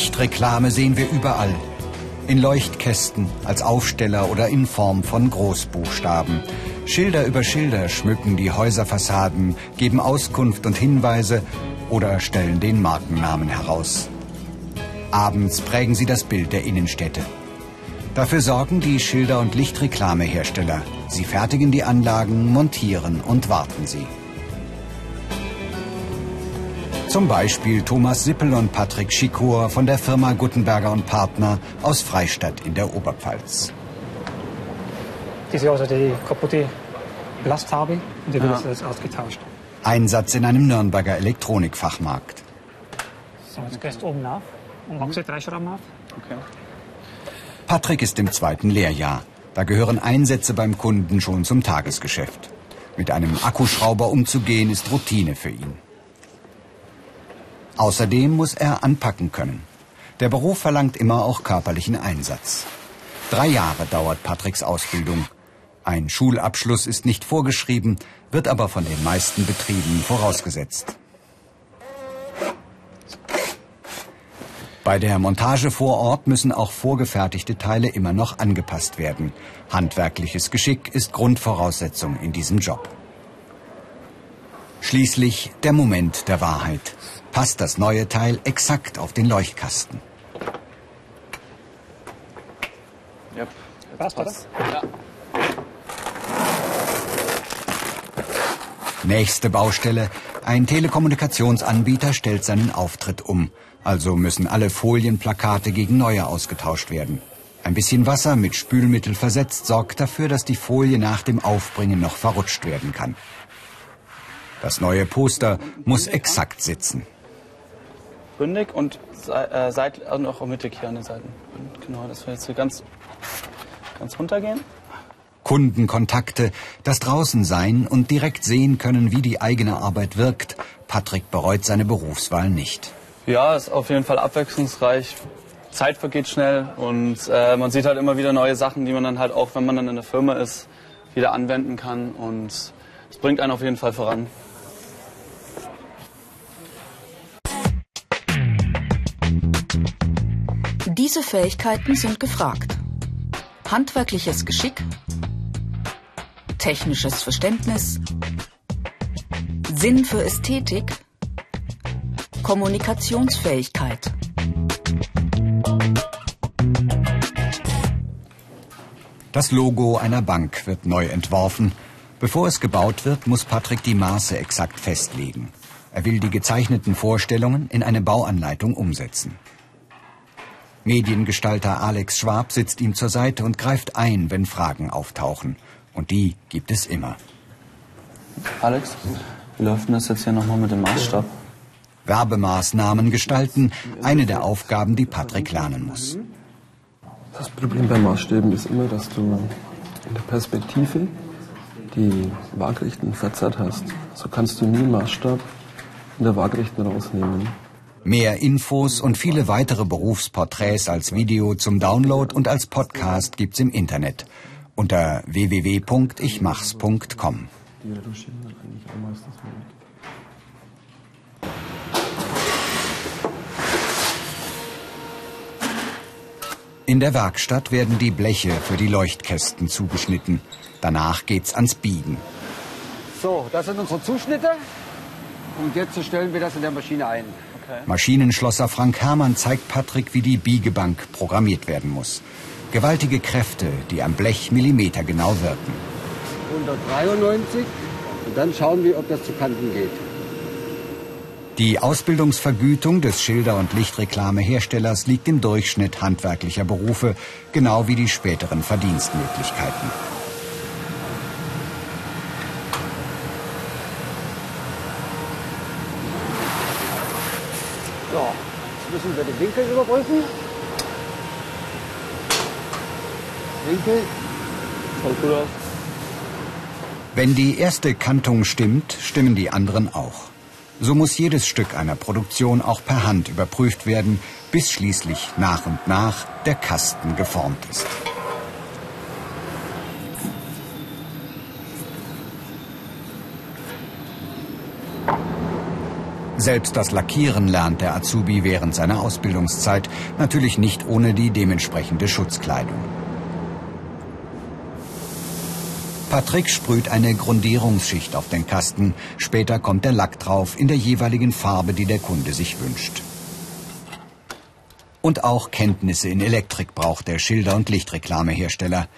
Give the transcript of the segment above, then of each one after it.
Lichtreklame sehen wir überall. In Leuchtkästen, als Aufsteller oder in Form von Großbuchstaben. Schilder über Schilder schmücken die Häuserfassaden, geben Auskunft und Hinweise oder stellen den Markennamen heraus. Abends prägen sie das Bild der Innenstädte. Dafür sorgen die Schilder- und Lichtreklamehersteller. Sie fertigen die Anlagen, montieren und warten sie. Zum Beispiel Thomas Sippel und Patrick Schikor von der Firma Guttenberger und Partner aus Freistadt in der Oberpfalz. Das ist also die kaputte Blastfarbe und die wird ja. jetzt ausgetauscht. Einsatz in einem Nürnberger Elektronikfachmarkt. So, jetzt gehst du oben nach und machst du drei Schrauben auf. Okay. Patrick ist im zweiten Lehrjahr. Da gehören Einsätze beim Kunden schon zum Tagesgeschäft. Mit einem Akkuschrauber umzugehen ist Routine für ihn. Außerdem muss er anpacken können. Der Beruf verlangt immer auch körperlichen Einsatz. Drei Jahre dauert Patricks Ausbildung. Ein Schulabschluss ist nicht vorgeschrieben, wird aber von den meisten Betrieben vorausgesetzt. Bei der Montage vor Ort müssen auch vorgefertigte Teile immer noch angepasst werden. Handwerkliches Geschick ist Grundvoraussetzung in diesem Job. Schließlich der Moment der Wahrheit passt das neue Teil exakt auf den Leuchtkasten. Ja, passt, oder? Ja. Nächste Baustelle. Ein Telekommunikationsanbieter stellt seinen Auftritt um. Also müssen alle Folienplakate gegen neue ausgetauscht werden. Ein bisschen Wasser mit Spülmittel versetzt sorgt dafür, dass die Folie nach dem Aufbringen noch verrutscht werden kann. Das neue Poster muss exakt sitzen bündig und äh, seit, also auch mittig hier an den Seiten. Genau, dass wir jetzt hier ganz, ganz runtergehen. Kundenkontakte, das Draußensein und direkt sehen können, wie die eigene Arbeit wirkt. Patrick bereut seine Berufswahl nicht. Ja, ist auf jeden Fall abwechslungsreich. Zeit vergeht schnell und äh, man sieht halt immer wieder neue Sachen, die man dann halt auch, wenn man dann in der Firma ist, wieder anwenden kann und es bringt einen auf jeden Fall voran. Diese Fähigkeiten sind gefragt. Handwerkliches Geschick, technisches Verständnis, Sinn für Ästhetik, Kommunikationsfähigkeit. Das Logo einer Bank wird neu entworfen. Bevor es gebaut wird, muss Patrick die Maße exakt festlegen. Er will die gezeichneten Vorstellungen in eine Bauanleitung umsetzen. Mediengestalter Alex Schwab sitzt ihm zur Seite und greift ein, wenn Fragen auftauchen. Und die gibt es immer. Alex, wie läuft denn das jetzt hier nochmal mit dem Maßstab? Werbemaßnahmen gestalten, eine der Aufgaben, die Patrick lernen muss. Das Problem bei Maßstäben ist immer, dass du in der Perspektive die Waagrechten verzerrt hast. So kannst du nie einen Maßstab in der Waagrechten rausnehmen. Mehr Infos und viele weitere Berufsporträts als Video zum Download und als Podcast gibt's im Internet unter www.ichmachs.com. In der Werkstatt werden die Bleche für die Leuchtkästen zugeschnitten. Danach geht's ans Biegen. So, das sind unsere Zuschnitte. Und jetzt stellen wir das in der Maschine ein. Maschinenschlosser Frank Herrmann zeigt Patrick, wie die Biegebank programmiert werden muss. Gewaltige Kräfte, die am Blech millimetergenau wirken. 193 und dann schauen wir, ob das zu Kanten geht. Die Ausbildungsvergütung des Schilder- und Lichtreklameherstellers liegt im Durchschnitt handwerklicher Berufe, genau wie die späteren Verdienstmöglichkeiten. Müssen wir den Winkel überprüfen. Winkel. Schaut gut aus. Wenn die erste Kantung stimmt, stimmen die anderen auch. So muss jedes Stück einer Produktion auch per Hand überprüft werden, bis schließlich nach und nach der Kasten geformt ist. Selbst das Lackieren lernt der Azubi während seiner Ausbildungszeit, natürlich nicht ohne die dementsprechende Schutzkleidung. Patrick sprüht eine Grundierungsschicht auf den Kasten. Später kommt der Lack drauf in der jeweiligen Farbe, die der Kunde sich wünscht. Und auch Kenntnisse in Elektrik braucht der Schilder- und Lichtreklamehersteller.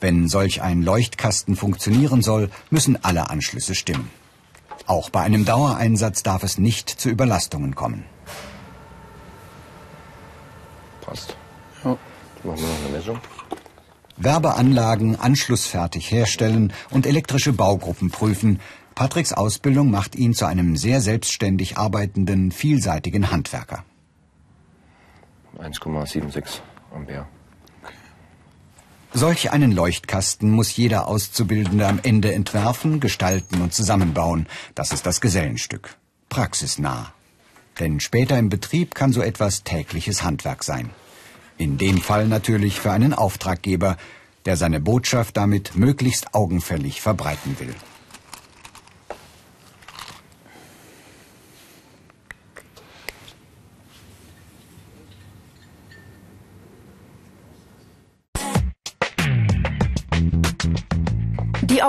Wenn solch ein Leuchtkasten funktionieren soll, müssen alle Anschlüsse stimmen. Auch bei einem Dauereinsatz darf es nicht zu Überlastungen kommen. Passt. Ja. Machen wir noch eine Messung. Werbeanlagen anschlussfertig herstellen und elektrische Baugruppen prüfen. Patricks Ausbildung macht ihn zu einem sehr selbstständig arbeitenden, vielseitigen Handwerker. 1,76 Ampere. Solch einen Leuchtkasten muss jeder Auszubildende am Ende entwerfen, gestalten und zusammenbauen. Das ist das Gesellenstück. Praxisnah. Denn später im Betrieb kann so etwas tägliches Handwerk sein. In dem Fall natürlich für einen Auftraggeber, der seine Botschaft damit möglichst augenfällig verbreiten will.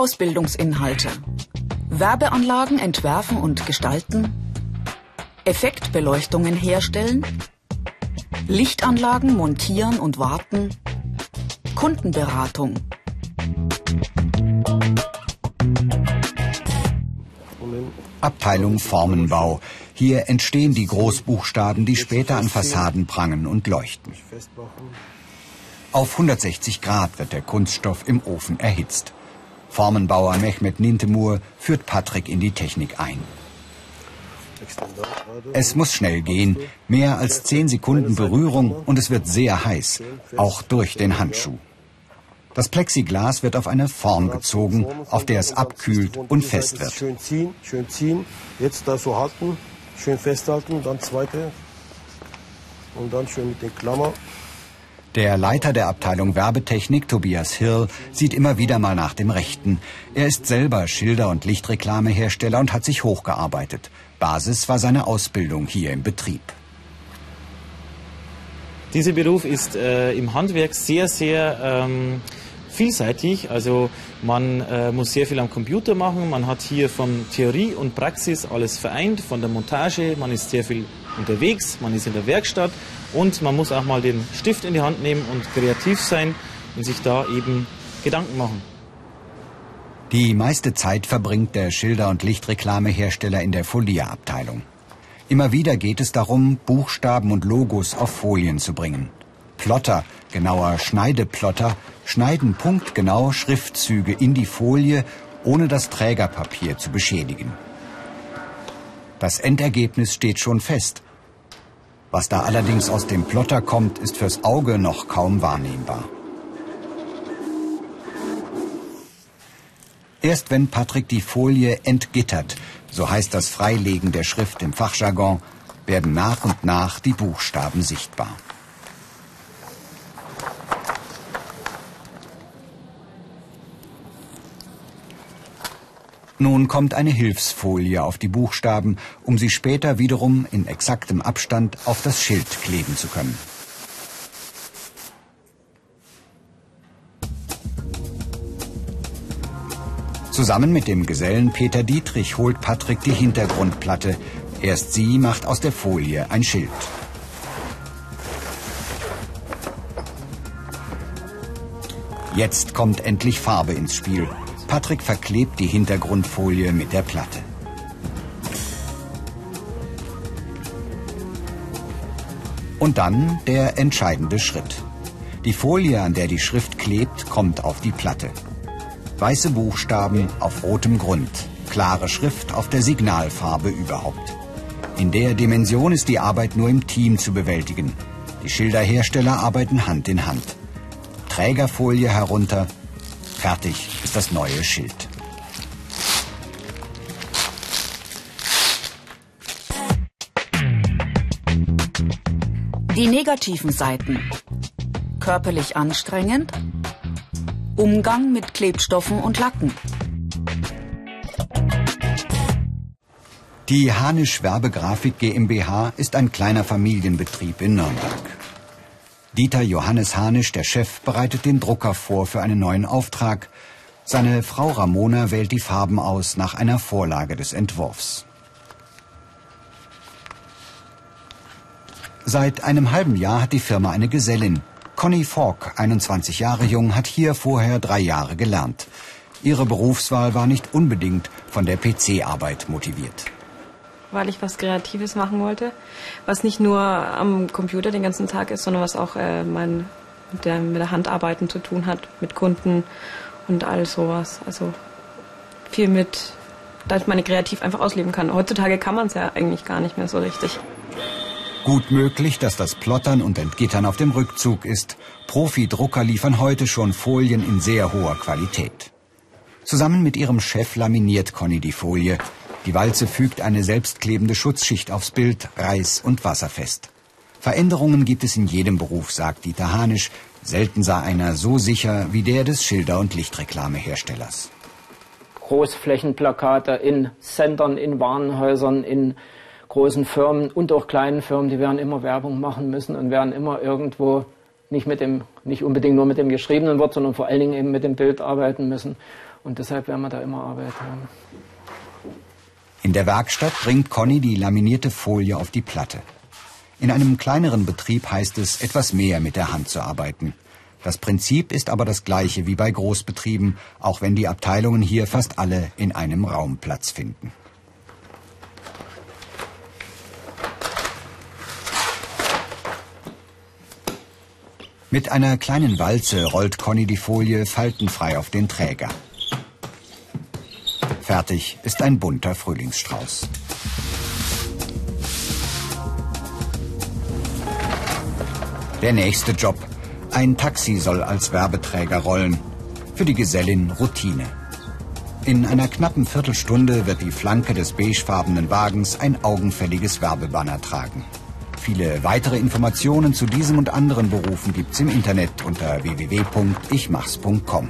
Ausbildungsinhalte. Werbeanlagen entwerfen und gestalten. Effektbeleuchtungen herstellen. Lichtanlagen montieren und warten. Kundenberatung. Abteilung Formenbau. Hier entstehen die Großbuchstaben, die später an Fassaden prangen und leuchten. Auf 160 Grad wird der Kunststoff im Ofen erhitzt. Formenbauer Mehmet Nintemur führt Patrick in die Technik ein. Es muss schnell gehen. Mehr als zehn Sekunden Berührung und es wird sehr heiß, auch durch den Handschuh. Das Plexiglas wird auf eine Form gezogen, auf der es abkühlt und fest wird. Schön ziehen, schön ziehen. Jetzt da so halten, schön festhalten, dann zweite. Und dann schön mit den Klammer. Der Leiter der Abteilung Werbetechnik, Tobias Hirl, sieht immer wieder mal nach dem Rechten. Er ist selber Schilder- und Lichtreklamehersteller und hat sich hochgearbeitet. Basis war seine Ausbildung hier im Betrieb. Dieser Beruf ist äh, im Handwerk sehr, sehr ähm, vielseitig. Also man äh, muss sehr viel am Computer machen. Man hat hier von Theorie und Praxis alles vereint, von der Montage. Man ist sehr viel unterwegs, man ist in der Werkstatt und man muss auch mal den Stift in die Hand nehmen und kreativ sein und sich da eben Gedanken machen. Die meiste Zeit verbringt der Schilder- und Lichtreklamehersteller in der Folierabteilung. Immer wieder geht es darum, Buchstaben und Logos auf Folien zu bringen. Plotter, genauer Schneideplotter, schneiden punktgenau Schriftzüge in die Folie, ohne das Trägerpapier zu beschädigen. Das Endergebnis steht schon fest. Was da allerdings aus dem Plotter kommt, ist fürs Auge noch kaum wahrnehmbar. Erst wenn Patrick die Folie entgittert, so heißt das Freilegen der Schrift im Fachjargon, werden nach und nach die Buchstaben sichtbar. Nun kommt eine Hilfsfolie auf die Buchstaben, um sie später wiederum in exaktem Abstand auf das Schild kleben zu können. Zusammen mit dem Gesellen Peter Dietrich holt Patrick die Hintergrundplatte. Erst sie macht aus der Folie ein Schild. Jetzt kommt endlich Farbe ins Spiel. Patrick verklebt die Hintergrundfolie mit der Platte. Und dann der entscheidende Schritt. Die Folie, an der die Schrift klebt, kommt auf die Platte. Weiße Buchstaben auf rotem Grund, klare Schrift auf der Signalfarbe überhaupt. In der Dimension ist die Arbeit nur im Team zu bewältigen. Die Schilderhersteller arbeiten Hand in Hand. Trägerfolie herunter, fertig ist das neue Schild. Die negativen Seiten. Körperlich anstrengend. Umgang mit Klebstoffen und Lacken. Die Hanisch Werbegrafik GmbH ist ein kleiner Familienbetrieb in Nürnberg. Dieter Johannes Hanisch, der Chef, bereitet den Drucker vor für einen neuen Auftrag. Seine Frau Ramona wählt die Farben aus nach einer Vorlage des Entwurfs. Seit einem halben Jahr hat die Firma eine Gesellin. Conny Falk, 21 Jahre jung, hat hier vorher drei Jahre gelernt. Ihre Berufswahl war nicht unbedingt von der PC-Arbeit motiviert weil ich was Kreatives machen wollte, was nicht nur am Computer den ganzen Tag ist, sondern was auch äh, mein, mit, der, mit der Handarbeiten zu tun hat, mit Kunden und all sowas. Also viel mit, da ich meine kreativ einfach ausleben kann. Heutzutage kann man es ja eigentlich gar nicht mehr so richtig. Gut möglich, dass das Plottern und Entgittern auf dem Rückzug ist. Profi-Drucker liefern heute schon Folien in sehr hoher Qualität. Zusammen mit ihrem Chef laminiert Conny die Folie. Die Walze fügt eine selbstklebende Schutzschicht aufs Bild, reiß- und wasserfest. Veränderungen gibt es in jedem Beruf, sagt Dieter Hanisch. Selten sei einer so sicher wie der des Schilder- und Lichtreklameherstellers. Großflächenplakate in Centern, in Warenhäusern, in großen Firmen und auch kleinen Firmen, die werden immer Werbung machen müssen und werden immer irgendwo nicht mit dem, nicht unbedingt nur mit dem geschriebenen Wort, sondern vor allen Dingen eben mit dem Bild arbeiten müssen. Und deshalb werden wir da immer Arbeit haben. In der Werkstatt bringt Conny die laminierte Folie auf die Platte. In einem kleineren Betrieb heißt es, etwas mehr mit der Hand zu arbeiten. Das Prinzip ist aber das gleiche wie bei Großbetrieben, auch wenn die Abteilungen hier fast alle in einem Raum Platz finden. Mit einer kleinen Walze rollt Conny die Folie faltenfrei auf den Träger. Fertig ist ein bunter Frühlingsstrauß. Der nächste Job. Ein Taxi soll als Werbeträger rollen. Für die Gesellin Routine. In einer knappen Viertelstunde wird die Flanke des beigefarbenen Wagens ein augenfälliges Werbebanner tragen. Viele weitere Informationen zu diesem und anderen Berufen gibt's im Internet unter www.ichmachs.com.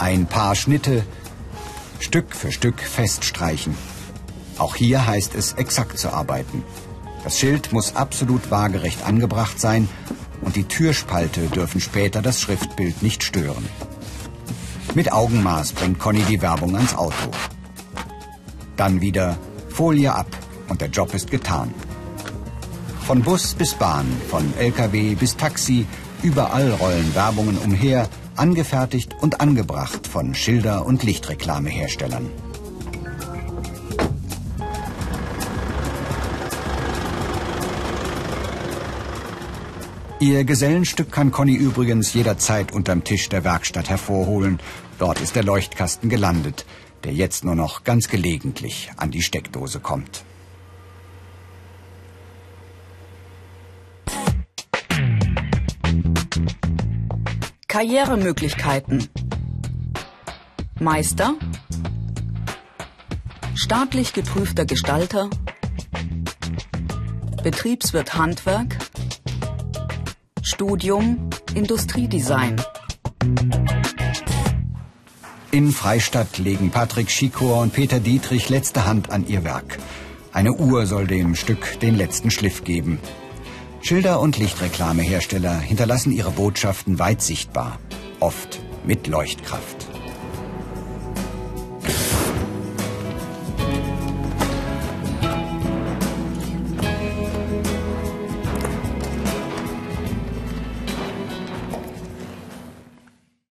Ein paar Schnitte, Stück für Stück feststreichen. Auch hier heißt es, exakt zu arbeiten. Das Schild muss absolut waagerecht angebracht sein und die Türspalte dürfen später das Schriftbild nicht stören. Mit Augenmaß bringt Conny die Werbung ans Auto. Dann wieder Folie ab und der Job ist getan. Von Bus bis Bahn, von LKW bis Taxi, überall rollen Werbungen umher, angefertigt und angebracht von Schilder- und Lichtreklameherstellern. Ihr Gesellenstück kann Conny übrigens jederzeit unterm Tisch der Werkstatt hervorholen. Dort ist der Leuchtkasten gelandet, der jetzt nur noch ganz gelegentlich an die Steckdose kommt. Karrieremöglichkeiten. Meister. Staatlich geprüfter Gestalter. Betriebswirt Handwerk. Studium Industriedesign. In Freistadt legen Patrick Schikor und Peter Dietrich letzte Hand an ihr Werk. Eine Uhr soll dem Stück den letzten Schliff geben. Schilder- und Lichtreklamehersteller hinterlassen ihre Botschaften weit sichtbar, oft mit Leuchtkraft.